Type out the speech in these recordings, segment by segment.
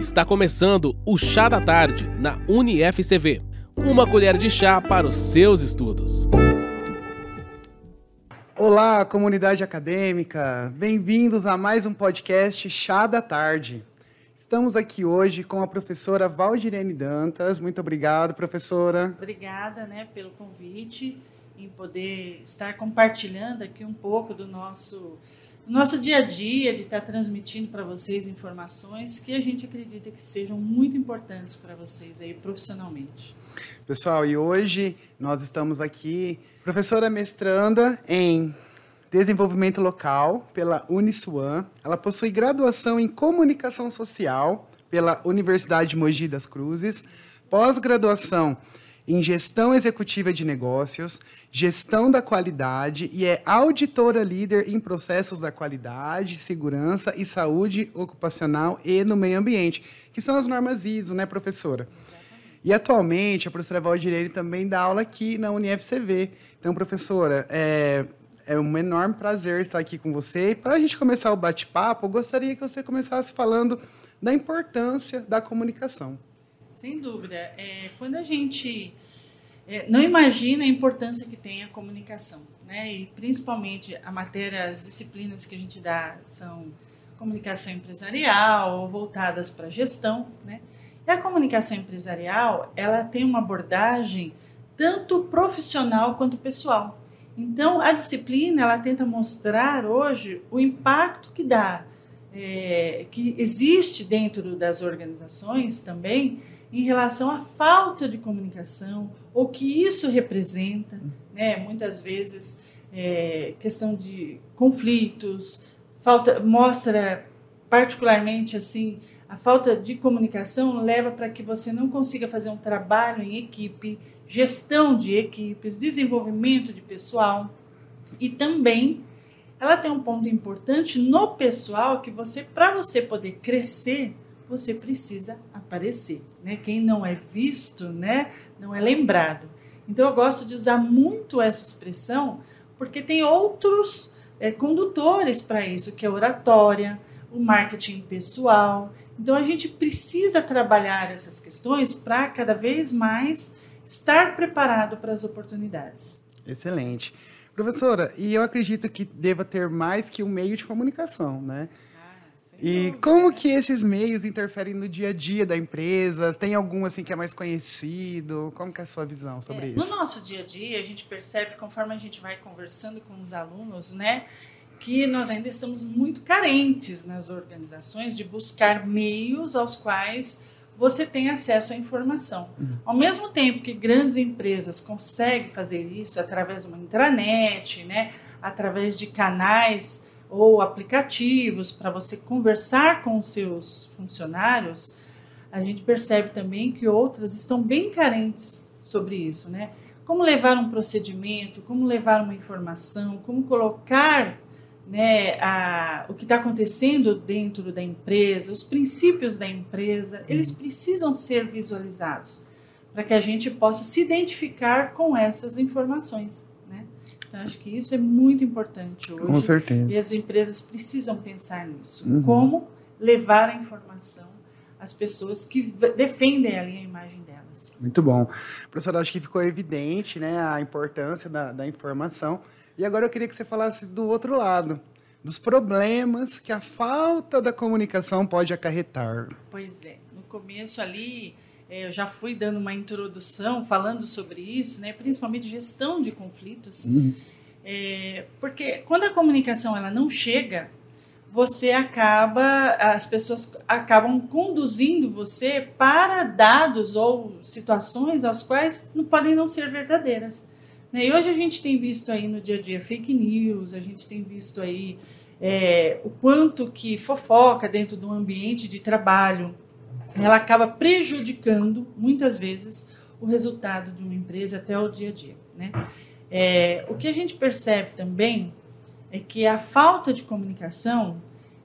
Está começando o Chá da Tarde na UniFCV. Uma colher de chá para os seus estudos. Olá, comunidade acadêmica! Bem-vindos a mais um podcast Chá da Tarde. Estamos aqui hoje com a professora Valdirene Dantas. Muito obrigado, professora. Obrigada né, pelo convite em poder estar compartilhando aqui um pouco do nosso no nosso dia a dia, de estar transmitindo para vocês informações que a gente acredita que sejam muito importantes para vocês aí profissionalmente. Pessoal, e hoje nós estamos aqui, professora mestranda em Desenvolvimento Local pela Uniswan. Ela possui graduação em Comunicação Social pela Universidade de Mogi das Cruzes, pós-graduação em Gestão Executiva de Negócios, Gestão da Qualidade e é auditora líder em processos da qualidade, segurança e saúde ocupacional e no meio ambiente, que são as normas ISO, né, professora? E atualmente a professora Valdirene também dá aula aqui na UniFCV. Então, professora, é, é um enorme prazer estar aqui com você. E para a gente começar o bate-papo, eu gostaria que você começasse falando da importância da comunicação. Sem dúvida. É, quando a gente é, não imagina a importância que tem a comunicação, né? E principalmente a matéria, as disciplinas que a gente dá são comunicação empresarial ou voltadas para gestão, né? E a comunicação empresarial, ela tem uma abordagem tanto profissional quanto pessoal. Então, a disciplina, ela tenta mostrar hoje o impacto que dá, é, que existe dentro das organizações também, em relação à falta de comunicação, o que isso representa, né? muitas vezes é, questão de conflitos, falta mostra particularmente assim a falta de comunicação leva para que você não consiga fazer um trabalho em equipe, gestão de equipes, desenvolvimento de pessoal e também ela tem um ponto importante no pessoal que você para você poder crescer você precisa aparecer, né? Quem não é visto, né, não é lembrado. Então eu gosto de usar muito essa expressão porque tem outros é, condutores para isso, que é oratória, o marketing pessoal. Então a gente precisa trabalhar essas questões para cada vez mais estar preparado para as oportunidades. Excelente. Professora, e eu acredito que deva ter mais que um meio de comunicação, né? E como que esses meios interferem no dia a dia da empresa? Tem algum assim que é mais conhecido? Como que é a sua visão sobre é, isso? No nosso dia a dia, a gente percebe, conforme a gente vai conversando com os alunos, né, que nós ainda estamos muito carentes nas organizações de buscar meios aos quais você tem acesso à informação. Uhum. Ao mesmo tempo que grandes empresas conseguem fazer isso através de uma intranet, né, através de canais ou aplicativos para você conversar com os seus funcionários, a gente percebe também que outras estão bem carentes sobre isso, né? Como levar um procedimento, como levar uma informação, como colocar né, a, o que está acontecendo dentro da empresa, os princípios da empresa, eles precisam ser visualizados para que a gente possa se identificar com essas informações. Então, acho que isso é muito importante hoje. Com certeza. E as empresas precisam pensar nisso. Uhum. Como levar a informação às pessoas que defendem ali a imagem delas. Muito bom. Professor, acho que ficou evidente né, a importância da, da informação. E agora eu queria que você falasse do outro lado, dos problemas que a falta da comunicação pode acarretar. Pois é. No começo ali, eu já fui dando uma introdução falando sobre isso, né, principalmente gestão de conflitos, uhum. é, porque quando a comunicação ela não chega, você acaba, as pessoas acabam conduzindo você para dados ou situações aos quais não podem não ser verdadeiras. Né? E hoje a gente tem visto aí no dia a dia fake news, a gente tem visto aí é, o quanto que fofoca dentro do ambiente de trabalho, ela acaba prejudicando, muitas vezes, o resultado de uma empresa até o dia a dia. Né? É, o que a gente percebe também é que a falta de comunicação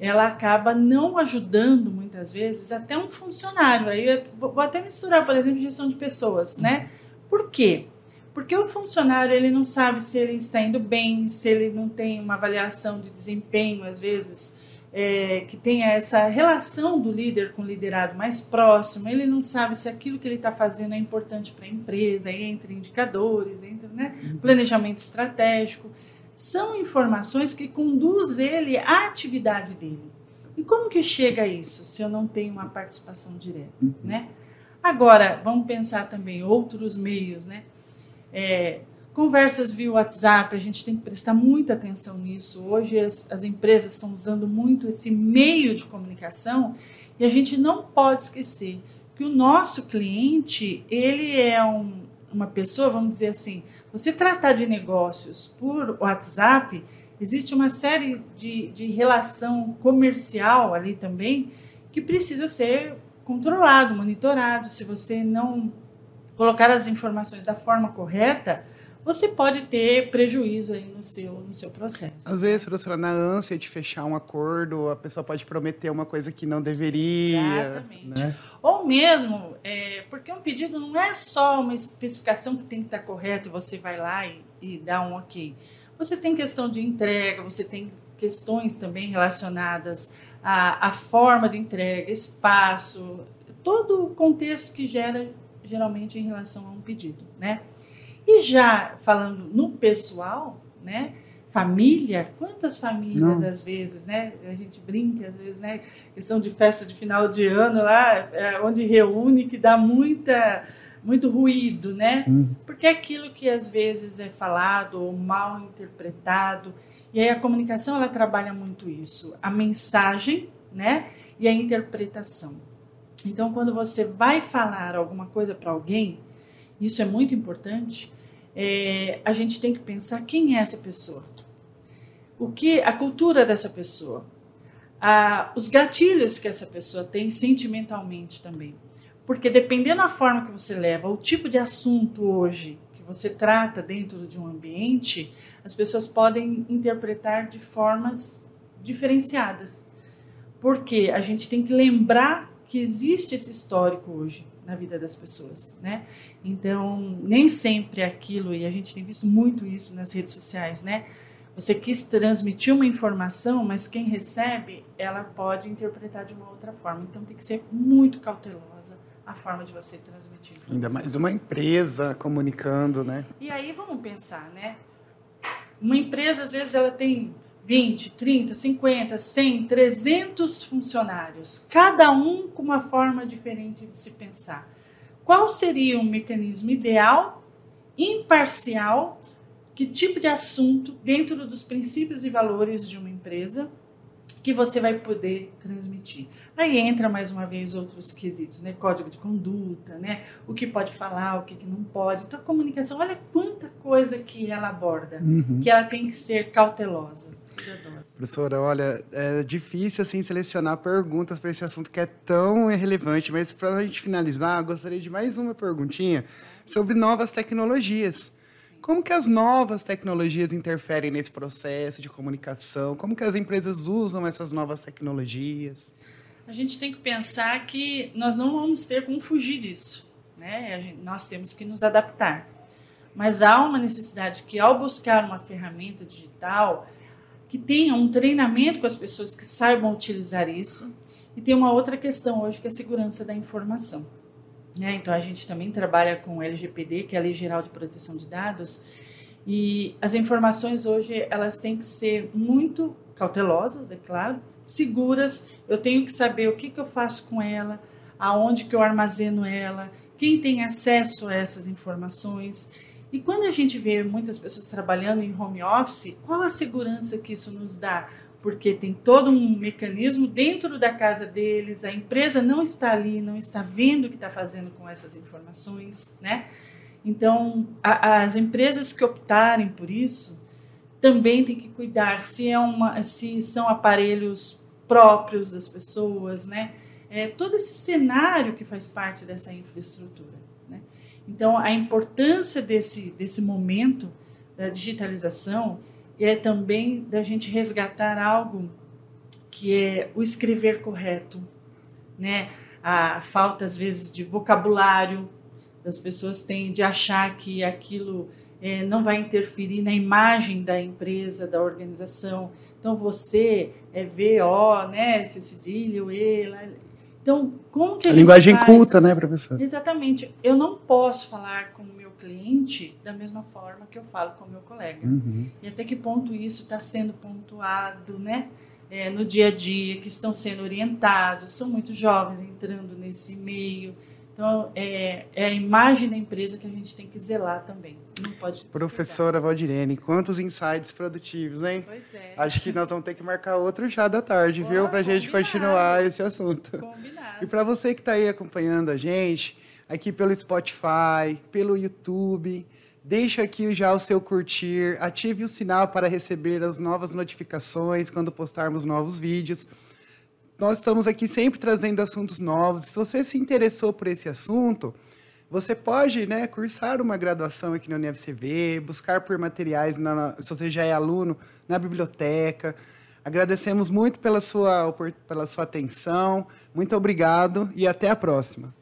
ela acaba não ajudando muitas vezes até um funcionário. Aí eu vou até misturar, por exemplo, gestão de pessoas, né? Por quê? Porque o funcionário ele não sabe se ele está indo bem, se ele não tem uma avaliação de desempenho, às vezes é, que tenha essa relação do líder com o liderado mais próximo, ele não sabe se aquilo que ele está fazendo é importante para a empresa, aí entra indicadores, entra né, planejamento estratégico. São informações que conduzem ele à atividade dele. E como que chega a isso se eu não tenho uma participação direta, né? Agora, vamos pensar também outros meios, né? É, Conversas via WhatsApp, a gente tem que prestar muita atenção nisso. Hoje as, as empresas estão usando muito esse meio de comunicação e a gente não pode esquecer que o nosso cliente, ele é um, uma pessoa, vamos dizer assim, você tratar de negócios por WhatsApp, existe uma série de, de relação comercial ali também que precisa ser controlado, monitorado. Se você não colocar as informações da forma correta, você pode ter prejuízo aí no seu, no seu processo. Às vezes, professora, na ânsia de fechar um acordo, a pessoa pode prometer uma coisa que não deveria. Exatamente. Né? Ou mesmo, é, porque um pedido não é só uma especificação que tem que estar correta e você vai lá e, e dá um ok. Você tem questão de entrega, você tem questões também relacionadas à, à forma de entrega, espaço, todo o contexto que gera geralmente em relação a um pedido, né? E já falando no pessoal, né? Família, quantas famílias Não. às vezes, né? A gente brinca às vezes, né? Questão de festa de final de ano lá, é, onde reúne, que dá muita, muito ruído, né? Hum. Porque é aquilo que às vezes é falado ou mal interpretado. E aí a comunicação ela trabalha muito isso, a mensagem, né? E a interpretação. Então, quando você vai falar alguma coisa para alguém, isso é muito importante é, a gente tem que pensar quem é essa pessoa, o que a cultura dessa pessoa, a, os gatilhos que essa pessoa tem sentimentalmente também, porque dependendo da forma que você leva, o tipo de assunto hoje que você trata dentro de um ambiente, as pessoas podem interpretar de formas diferenciadas, porque a gente tem que lembrar que existe esse histórico hoje na vida das pessoas, né? Então, nem sempre aquilo, e a gente tem visto muito isso nas redes sociais, né? Você quis transmitir uma informação, mas quem recebe, ela pode interpretar de uma outra forma. Então, tem que ser muito cautelosa a forma de você transmitir informação. Ainda mais uma empresa comunicando, né? E aí, vamos pensar, né? Uma empresa, às vezes, ela tem 20, 30, 50, 100, 300 funcionários, cada um com uma forma diferente de se pensar. Qual seria um mecanismo ideal, imparcial, que tipo de assunto, dentro dos princípios e valores de uma empresa, que você vai poder transmitir? Aí entra mais uma vez outros quesitos, né? Código de conduta, né? O que pode falar, o que, não pode. Então a comunicação, olha quanta coisa que ela aborda, uhum. que ela tem que ser cautelosa. Professora, olha, é difícil assim selecionar perguntas para esse assunto que é tão irrelevante, mas para a gente finalizar, gostaria de mais uma perguntinha sobre novas tecnologias. Como que as novas tecnologias interferem nesse processo de comunicação? Como que as empresas usam essas novas tecnologias? A gente tem que pensar que nós não vamos ter como fugir disso, né? Gente, nós temos que nos adaptar. Mas há uma necessidade que ao buscar uma ferramenta digital, que tenha um treinamento com as pessoas que saibam utilizar isso. E tem uma outra questão hoje que é a segurança da informação. Né? Então a gente também trabalha com o LGPD, que é a Lei Geral de Proteção de Dados, e as informações hoje elas têm que ser muito cautelosas, é claro, seguras. Eu tenho que saber o que, que eu faço com ela, aonde que eu armazeno ela, quem tem acesso a essas informações. E quando a gente vê muitas pessoas trabalhando em home office, qual a segurança que isso nos dá? Porque tem todo um mecanismo dentro da casa deles, a empresa não está ali, não está vendo o que está fazendo com essas informações, né? Então, a, as empresas que optarem por isso também têm que cuidar se, é uma, se são aparelhos próprios das pessoas, né? É, todo esse cenário que faz parte dessa infraestrutura. Então, a importância desse, desse momento da digitalização é também da gente resgatar algo que é o escrever correto, né? A falta às vezes de vocabulário das pessoas têm de achar que aquilo é, não vai interferir na imagem da empresa, da organização. Então, você é VO, né, C cedilho, E. Então, como que a, a gente linguagem faz? culta, né, professor? Exatamente. Eu não posso falar com o meu cliente da mesma forma que eu falo com o meu colega. Uhum. E até que ponto isso está sendo pontuado, né? É, no dia a dia, que estão sendo orientados, são muitos jovens entrando nesse meio. Então, é, é a imagem da empresa que a gente tem que zelar também. Não pode. Professora Valdirene, quantos insights produtivos, hein? Pois é. Acho que nós vamos ter que marcar outro chá da tarde, viu? Boa, Pra gente continuar esse assunto. Combinado. E para você que está aí acompanhando a gente, aqui pelo Spotify, pelo YouTube, deixa aqui já o seu curtir, ative o sinal para receber as novas notificações quando postarmos novos vídeos. Nós estamos aqui sempre trazendo assuntos novos. Se você se interessou por esse assunto, você pode né, cursar uma graduação aqui na UniFCV, buscar por materiais, na- se você já é aluno, na biblioteca. Agradecemos muito pela sua, pela sua atenção. Muito obrigado e até a próxima.